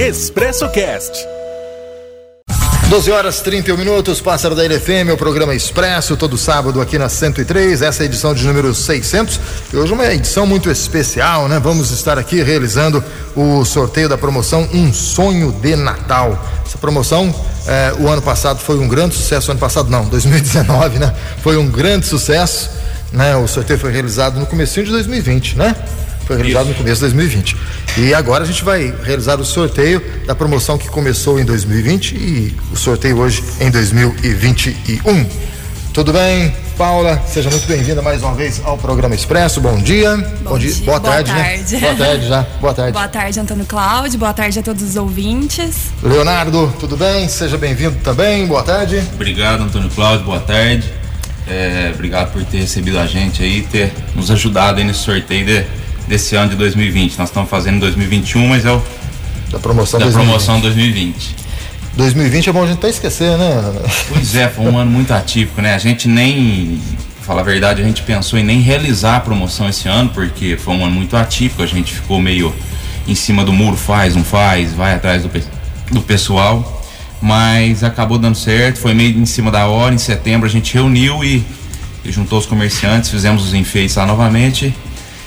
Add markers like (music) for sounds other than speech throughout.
Expresso Cast. 12 horas 31 minutos, pássaro da LFM, o programa Expresso, todo sábado aqui na 103, essa é a edição de número 600. E hoje uma edição muito especial, né? Vamos estar aqui realizando o sorteio da promoção Um Sonho de Natal. Essa promoção, eh, o ano passado foi um grande sucesso, ano passado não, 2019, né? Foi um grande sucesso, né? O sorteio foi realizado no comecinho de 2020, né? Foi realizado Isso. no começo de 2020. E agora a gente vai realizar o sorteio da promoção que começou em 2020 e o sorteio hoje em 2021. Tudo bem, Paula? Seja muito bem-vinda mais uma vez ao programa Expresso. Bom dia. Bom, Bom dia. dia. Boa, Boa tarde, né? tarde. Né? Boa tarde já. Boa tarde. Boa tarde, Antônio Cláudio. Boa tarde a todos os ouvintes. Leonardo, tudo bem? Seja bem-vindo também. Boa tarde. Obrigado, Antônio Cláudio. Boa tarde. É, obrigado por ter recebido a gente aí, ter nos ajudado aí nesse sorteio de desse ano de 2020. Nós estamos fazendo em 2021, mas é o da promoção da 2020. promoção 2020. 2020 é bom a gente até esquecer, né? Pois é, foi um ano muito atípico, né? A gente nem, falar a verdade, a gente pensou em nem realizar a promoção esse ano, porque foi um ano muito atípico, a gente ficou meio em cima do muro, faz, não faz, vai atrás do, do pessoal, mas acabou dando certo, foi meio em cima da hora, em setembro a gente reuniu e, e juntou os comerciantes, fizemos os enfeites lá novamente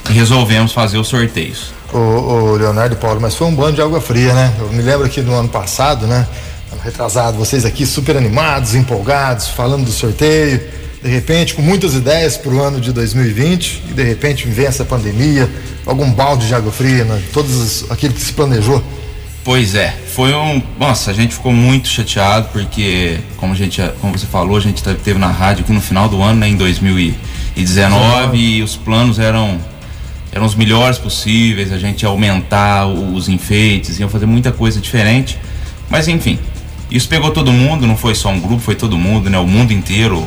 e resolvemos fazer os sorteios. O, o Leonardo e Paulo, mas foi um banho de água fria, né? Eu me lembro aqui no ano passado, né? Retrasado, vocês aqui super animados, empolgados, falando do sorteio, de repente com muitas ideias para o ano de 2020 e de repente vem essa pandemia, algum balde de água fria, né? Todos aquilo que se planejou. Pois é, foi um. Nossa, a gente ficou muito chateado porque, como a gente, como você falou, a gente teve na rádio aqui no final do ano, né, em 2019, e os planos eram eram os melhores possíveis, a gente ia aumentar os enfeites, ia fazer muita coisa diferente. Mas enfim, isso pegou todo mundo, não foi só um grupo, foi todo mundo, né? O mundo inteiro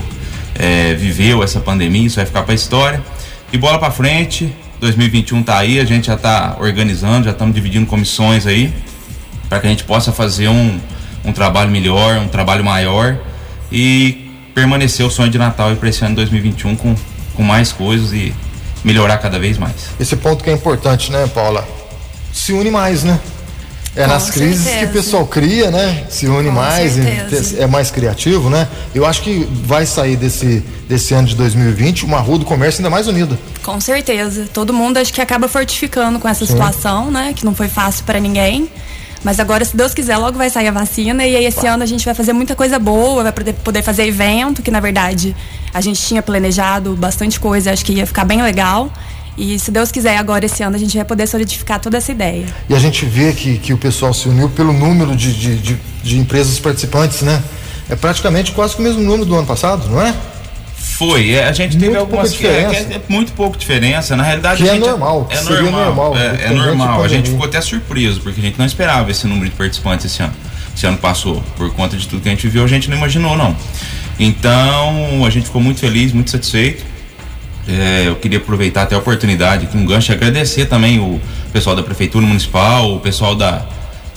é, viveu essa pandemia, isso vai ficar para a história. E bola para frente, 2021 tá aí, a gente já tá organizando, já estamos dividindo comissões aí, para que a gente possa fazer um, um trabalho melhor, um trabalho maior e permanecer o sonho de Natal para esse ano 2021 com, com mais coisas e melhorar cada vez mais. Esse ponto que é importante, né, Paula? Se une mais, né? É Com nas crises certeza. que o pessoal cria, né? Se une Com mais, é mais criativo, né? Eu acho que vai sair desse, desse ano de 2020 uma rua do comércio ainda mais unida. Com certeza. Todo mundo acho que acaba fortificando com essa Sim. situação, né? Que não foi fácil para ninguém. Mas agora, se Deus quiser, logo vai sair a vacina e aí esse ano a gente vai fazer muita coisa boa, vai poder, poder fazer evento, que na verdade a gente tinha planejado bastante coisa, acho que ia ficar bem legal. E se Deus quiser, agora esse ano a gente vai poder solidificar toda essa ideia. E a gente vê que, que o pessoal se uniu pelo número de, de, de, de empresas participantes, né? É praticamente quase o mesmo número do ano passado, não é? Foi, é, a gente muito teve algumas diferença. É, é, muito pouco diferença. Na realidade, que é gente, é normal. É normal. normal é, é normal. A gente ficou até surpreso, porque a gente não esperava esse número de participantes esse ano. Esse ano passou, por conta de tudo que a gente viu, a gente não imaginou, não. Então, a gente ficou muito feliz, muito satisfeito. É, eu queria aproveitar até a oportunidade aqui um gancho e agradecer também o pessoal da Prefeitura Municipal, o pessoal da,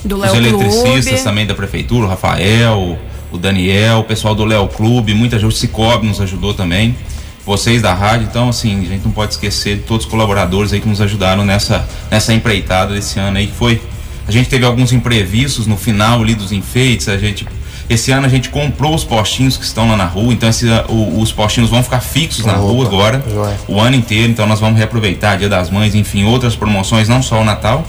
Do os eletricistas Clube. também da Prefeitura, o Rafael, o Daniel, o pessoal do Léo Clube, muita gente, o Cicobi nos ajudou também, vocês da rádio, então assim, a gente não pode esquecer de todos os colaboradores aí que nos ajudaram nessa, nessa empreitada desse ano aí, que foi, a gente teve alguns imprevistos no final ali dos enfeites, a gente, esse ano a gente comprou os postinhos que estão lá na rua, então esse, o, os postinhos vão ficar fixos na Opa, rua agora, o ano inteiro, então nós vamos reaproveitar Dia das Mães, enfim, outras promoções, não só o Natal,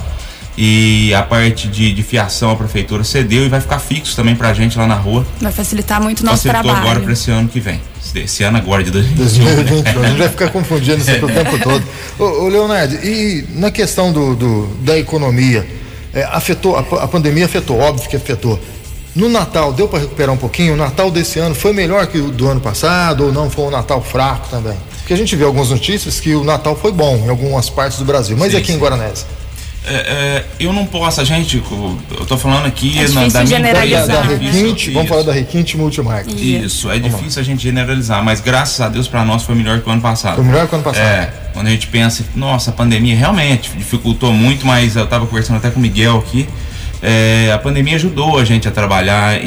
e a parte de, de fiação a prefeitura cedeu e vai ficar fixo também pra gente lá na rua. Vai facilitar muito o nosso Facilitou trabalho. agora para esse ano que vem. Esse ano agora de 2021. 2021 né? a gente vai ficar confundindo isso o (laughs) tempo todo. Ô, ô, Leonardo, e na questão do, do da economia, é, afetou, a, a pandemia afetou, óbvio que afetou. No Natal, deu para recuperar um pouquinho? O Natal desse ano foi melhor que o do ano passado ou não foi um Natal fraco também? Porque a gente viu algumas notícias que o Natal foi bom em algumas partes do Brasil, mas sim, aqui sim. em Guaranese? É, é, eu não posso, a gente, eu tô falando aqui é na, da minha empresa. Da Requinte, vamos falar da Requinte Multimarca. Isso, é vamos difícil lá. a gente generalizar, mas graças a Deus para nós foi melhor que o ano passado. Foi melhor que o ano passado. É, quando a gente pensa, nossa, a pandemia realmente dificultou muito, mas eu tava conversando até com o Miguel aqui. É, a pandemia ajudou a gente a trabalhar,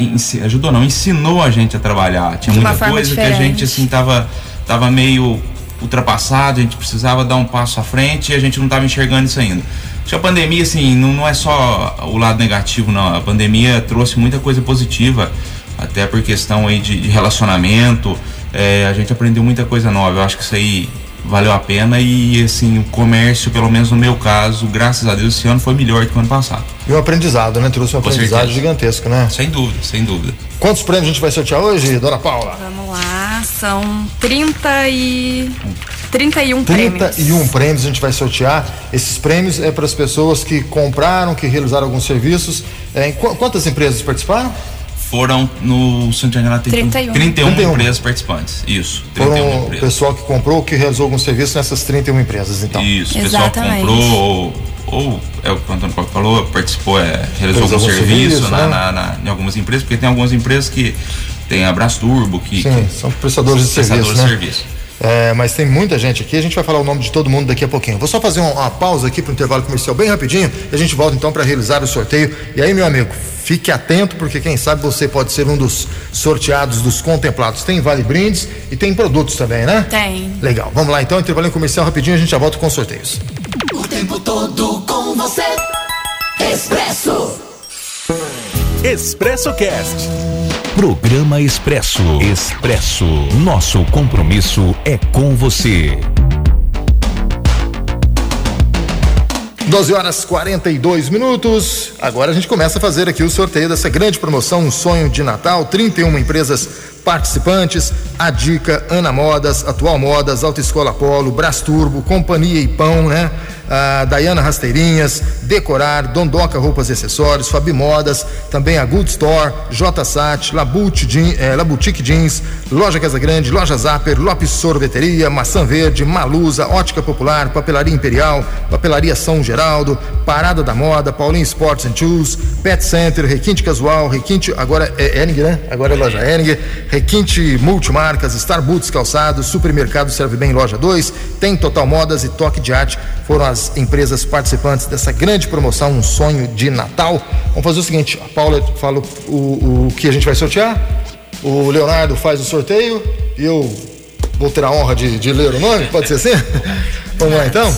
ajudou não, ensinou a gente a trabalhar. Tinha muita coisa diferente. que a gente assim tava, tava meio ultrapassado, a gente precisava dar um passo à frente e a gente não estava enxergando isso ainda. A pandemia, assim, não, não é só o lado negativo, não. A pandemia trouxe muita coisa positiva, até por questão aí de, de relacionamento. É, a gente aprendeu muita coisa nova. Eu acho que isso aí valeu a pena e assim, o comércio, pelo menos no meu caso, graças a Deus, esse ano foi melhor do que o ano passado. E um aprendizado, né? Trouxe um Com aprendizado certeza. gigantesco, né? Sem dúvida, sem dúvida. Quantos prêmios a gente vai sortear hoje, dona Paula? Vamos lá, são 30 e 31 prêmios. 31 prêmios a gente vai sortear. Esses prêmios é para as pessoas que compraram, que realizaram alguns serviços. É, quantas empresas participaram? foram no Santiago tem 31. 31, 31 empresas participantes. Isso. Foram o pessoal que comprou, que realizou algum serviço nessas 31 empresas, então. Isso, o pessoal que comprou ou, ou, é o que o Antônio falou, participou, é, realizou algum serviço, serviço na, né? na, na, em algumas empresas, porque tem algumas empresas que tem a Brasturbo, que, Sim, que são prestadores de prestadores serviço. Né? De serviço. É, mas tem muita gente aqui, a gente vai falar o nome de todo mundo daqui a pouquinho. Vou só fazer uma, uma pausa aqui para o intervalo comercial bem rapidinho e a gente volta então para realizar o sorteio. E aí, meu amigo, fique atento porque quem sabe você pode ser um dos sorteados, dos contemplados. Tem vale brindes e tem produtos também, né? Tem. Legal. Vamos lá então, intervalo comercial rapidinho, a gente já volta com os sorteios. O tempo todo com você. Expresso. Expresso Cast. Programa Expresso. Expresso. Nosso compromisso é com você. 12 horas 42 minutos. Agora a gente começa a fazer aqui o sorteio dessa grande promoção, um sonho de Natal. 31 empresas participantes, a Dica, Ana Modas, Atual Modas, Autoescola Polo, Brasturbo, Companhia e Pão, né? a Dayana Rasteirinhas, Decorar, Dondoca Roupas e Acessórios, Fabi Modas, também a Good Store, JSAT, eh, Laboutique Jeans, Loja Casa Grande, Loja Zapper, Lopes Sorveteria, Maçã Verde, Malusa, Ótica Popular, Papelaria Imperial, Papelaria São Geraldo, Parada da Moda, Paulinho Sports and Tools, Pet Center, Requinte Casual, Requinte, agora é Ering, né? Agora é Loja Ering, Requinte Multimarcas, Star Boots Calçados, Supermercado Serve Bem Loja 2, tem Total Modas e Toque de Arte, foram as as empresas participantes dessa grande promoção, um sonho de Natal. Vamos fazer o seguinte: a Paula fala o, o que a gente vai sortear, o Leonardo faz o sorteio e eu vou ter a honra de, de ler o nome, pode ser assim? (laughs) Vamos lá então?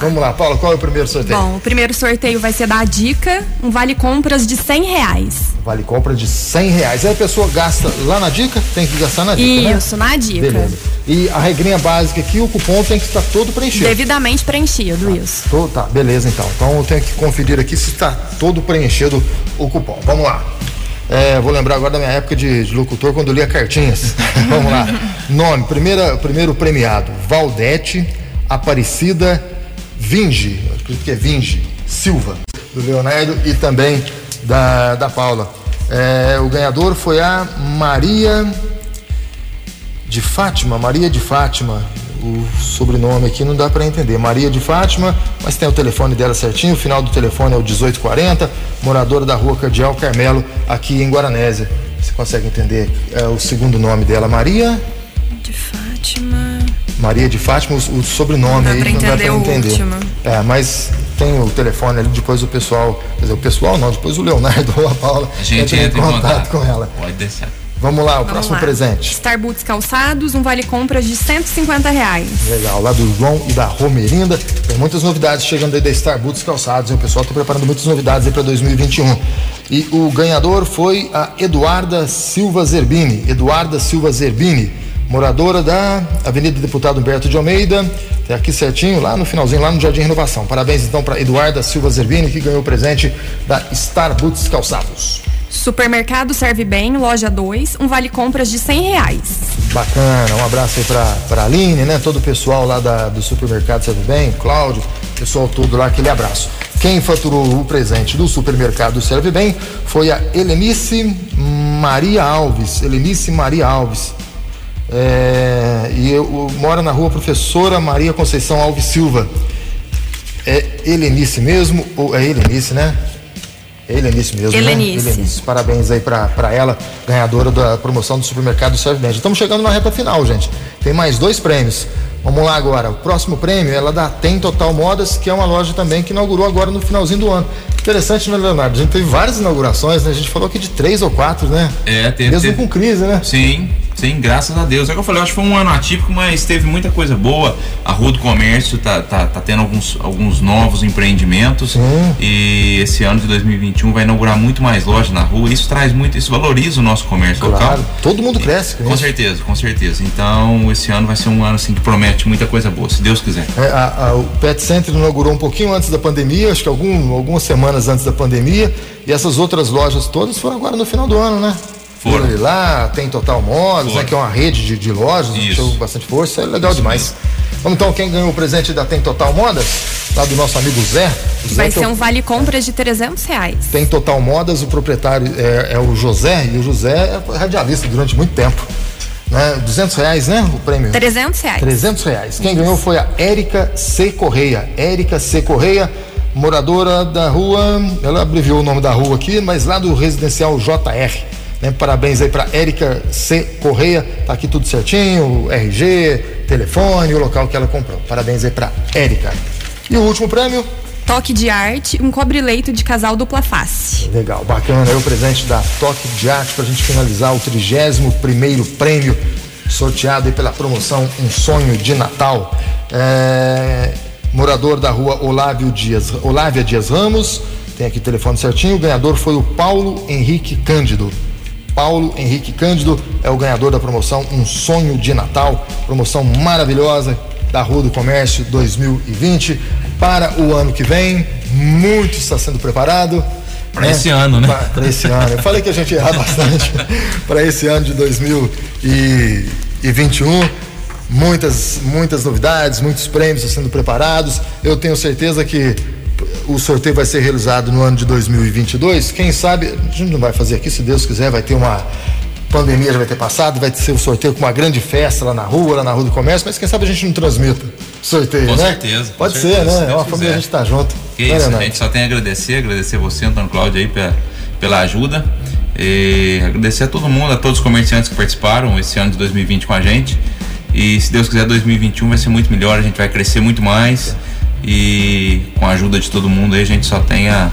Vamos lá. Paula, qual é o primeiro sorteio? Bom, o primeiro sorteio vai ser da Dica, um vale compras de cem reais. Vale compra de cem reais. Aí a pessoa gasta lá na Dica, tem que gastar na Dica, né? Isso, né? na Dica. Beleza. E a regrinha básica aqui, o cupom tem que estar todo preenchido. Devidamente preenchido, tá. isso. Tô, tá, beleza então. Então eu tenho que conferir aqui se está todo preenchido o cupom. Vamos lá. É, vou lembrar agora da minha época de, de locutor quando lia cartinhas. (laughs) Vamos lá. Nome, primeira, primeiro premiado, Valdete Aparecida Vinge, acredito que é Vinge, Silva, do Leonardo e também da, da Paula. É, o ganhador foi a Maria de Fátima, Maria de Fátima. O sobrenome aqui não dá para entender. Maria de Fátima, mas tem o telefone dela certinho. O final do telefone é o 1840, moradora da rua Cardeal Carmelo, aqui em Guaranésia. Você consegue entender é, o segundo nome dela? Maria? De Fátima. Maria de Fátima, o, o sobrenome não aí não dá para entender. É, mas tem o telefone ali, depois o pessoal, quer dizer, o pessoal não, depois o Leonardo (laughs) ou a Paula a gente entra em contato, contato com ela. Pode deixar. Vamos lá, o Vamos próximo lá. presente. Star Boots calçados, um vale compras de 150 reais. Legal, lá do João e da Romerinda. Tem muitas novidades chegando aí da Star Boots calçados. O pessoal está preparando muitas novidades aí para 2021. E o ganhador foi a Eduarda Silva Zerbini. Eduarda Silva Zerbini, moradora da Avenida Deputado Humberto de Almeida. Tem aqui certinho, lá no finalzinho, lá no Jardim Renovação. Parabéns então para Eduarda Silva Zerbini, que ganhou o presente da Star Boots calçados. Supermercado Serve Bem, loja 2, um vale compras de 100 reais. Bacana, um abraço aí pra, pra Aline, né? Todo o pessoal lá da, do Supermercado Serve Bem, Cláudio, pessoal todo lá, aquele abraço. Quem faturou o presente do Supermercado Serve Bem foi a Helenice Maria Alves. Helenice Maria Alves. É, e eu, eu mora na rua Professora Maria Conceição Alves Silva. É Helenice mesmo? Ou é Helenice, né? Helenice mesmo, Helenice. né? Helenice. Parabéns aí para ela, ganhadora da promoção do supermercado Serve Bem. Estamos chegando na reta final, gente. Tem mais dois prêmios. Vamos lá agora. O próximo prêmio ela da Tem Total Modas, que é uma loja também que inaugurou agora no finalzinho do ano. Interessante, né, Leonardo? A gente teve várias inaugurações, né? A gente falou aqui de três ou quatro, né? É, teve. Mesmo teve. com crise, né? Sim, Sim, graças a Deus. É que eu falei, eu acho que foi um ano atípico, mas teve muita coisa boa. A Rua do Comércio tá, tá, tá tendo alguns, alguns novos empreendimentos. Sim. E esse ano de 2021 vai inaugurar muito mais lojas na rua. Isso traz muito, isso valoriza o nosso comércio Claro. local. Todo mundo cresce com certeza, com certeza. Então, esse ano vai ser um ano assim que promete muita coisa boa, se Deus quiser. É, a- a- o Pet Center inaugurou um pouquinho antes da pandemia, acho que algum- algumas semanas antes da pandemia, e essas outras lojas todas foram agora no final do ano, né? Foram. Ele Lá tem Total Modos, né, que é uma rede de, de lojas, Isso. show bastante força, é legal demais. Vamos então, quem ganhou o presente da Tem Total Modas? Lá do nosso amigo Zé. O Zé Vai ser é o- um vale compras de 300 reais. Tem Total Modas, o proprietário é, é o José, e o José é radialista durante muito tempo. Né? 200 reais, né? O prêmio. 300 reais. 300 reais. Quem ganhou foi a Érica C. Correia. Érica C. Correia, moradora da rua, ela abreviou o nome da rua aqui, mas lá do residencial JR. né? Parabéns aí para Érica C. Correia. Tá aqui tudo certinho, RG, telefone, o local que ela comprou. Parabéns aí para Érica. E o último prêmio? Toque de arte, um cobre-leito de casal dupla face. Legal, bacana. Aí o presente da Toque de Arte para a gente finalizar o 31 prêmio sorteado aí pela promoção Um Sonho de Natal. É, morador da rua Olávio Dias, Olávia Dias Ramos, tem aqui o telefone certinho. O ganhador foi o Paulo Henrique Cândido. Paulo Henrique Cândido é o ganhador da promoção Um Sonho de Natal, promoção maravilhosa da Rua do Comércio 2020 para o ano que vem. Muito está sendo preparado. Pra esse ano, né? Para esse ano. Eu falei que a gente ia errar bastante (laughs) para esse ano de 2021. Muitas, muitas novidades, muitos prêmios sendo preparados. Eu tenho certeza que o sorteio vai ser realizado no ano de 2022. Quem sabe, a gente não vai fazer aqui, se Deus quiser, vai ter uma pandemia já vai ter passado, vai ser o sorteio com uma grande festa lá na rua, lá na Rua do Comércio, mas quem sabe a gente não transmita o sorteio, Com né? certeza, com Pode certeza, ser, se né? É uma família, a gente tá junto. Que isso, a Leonardo? gente só tem a agradecer, agradecer você, Antônio Cláudio, aí pela, pela ajuda. E agradecer a todo mundo, a todos os comerciantes que participaram esse ano de 2020 com a gente. E se Deus quiser, 2021 vai ser muito melhor, a gente vai crescer muito mais. E com a ajuda de todo mundo aí, a gente só tem a,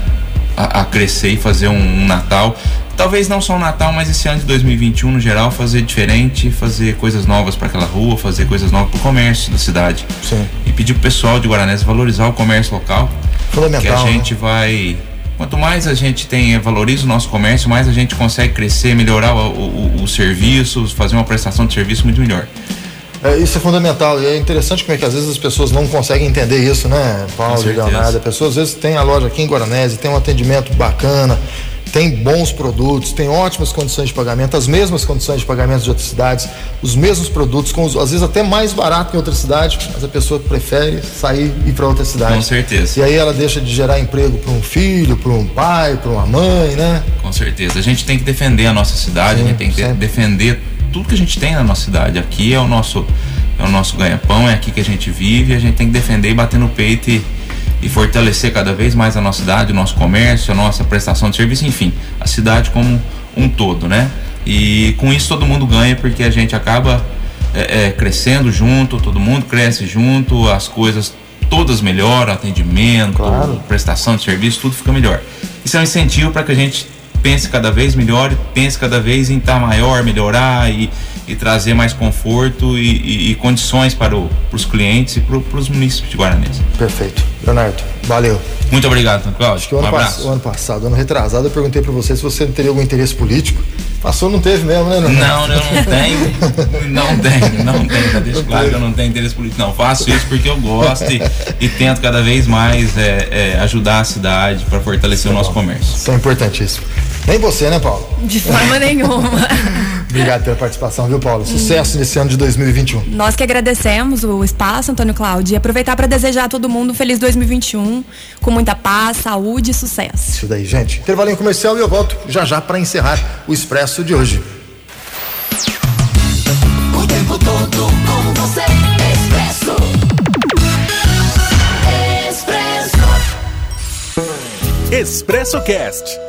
a, a crescer e fazer um, um Natal. Talvez não só um Natal, mas esse ano de 2021 no geral, fazer diferente, fazer coisas novas para aquela rua, fazer coisas novas para o comércio da cidade. Sim. E pedir pro pessoal de Guaranés valorizar o comércio local. Fundamental, Que a né? gente vai. Quanto mais a gente tem, valoriza o nosso comércio, mais a gente consegue crescer, melhorar o, o, o serviço, fazer uma prestação de serviço muito melhor. É, isso é fundamental e é interessante como é que às vezes as pessoas não conseguem entender isso, né, Paulo e. Leonardo? A pessoa às vezes tem a loja aqui em Guaranese, tem um atendimento bacana, tem bons produtos, tem ótimas condições de pagamento, as mesmas condições de pagamento de outras cidades, os mesmos produtos, com os- às vezes até mais barato que em outra cidade, mas a pessoa prefere sair e ir para outra cidade. Com certeza. E aí ela deixa de gerar emprego para um filho, para um pai, para uma mãe, né? Com certeza. A gente tem que defender a nossa cidade, Sim, a gente tem que sempre. defender tudo que a gente tem na nossa cidade. Aqui é o nosso, é o nosso ganha-pão, é aqui que a gente vive, a gente tem que defender e bater no peito e, e fortalecer cada vez mais a nossa cidade, o nosso comércio, a nossa prestação de serviço, enfim, a cidade como um todo, né? E com isso todo mundo ganha porque a gente acaba é, é, crescendo junto, todo mundo cresce junto, as coisas todas melhoram, atendimento, Claro. prestação de serviço, tudo fica melhor. Isso é um incentivo para que a gente pense cada vez melhor, pense cada vez em estar maior, melhorar e, e trazer mais conforto e, e- e condições para o- os clientes e para os municípios de Guaranés. Perfeito. Leonardo, valeu. Muito obrigado, Antônio Cláudio. Acho que o Um ano, pass- ano passado, ano retrasado, eu perguntei pra você se você teria algum interesse político. Passou, não teve mesmo, né? Leonardo? Não, eu não tenho. Não tenho, não tenho. Já deixo claro que eu não tenho interesse político. Não, faço isso porque eu gosto e, e tento cada vez mais é, é, ajudar a cidade para fortalecer o nosso comércio. Isso é importantíssimo. Nem você, né, Paulo? De forma (laughs) nenhuma. Obrigado pela participação, viu, Paulo? Sucesso nesse ano de 2021. Nós que agradecemos o espaço, Antônio Cláudio, e aproveitar para desejar a todo mundo um feliz 2021, com muita paz, saúde e sucesso. Isso daí, gente. Intervalinho comercial e eu volto já já para encerrar o Expresso de hoje. O tempo todo com você. Expresso. Expresso. Expresso Cast.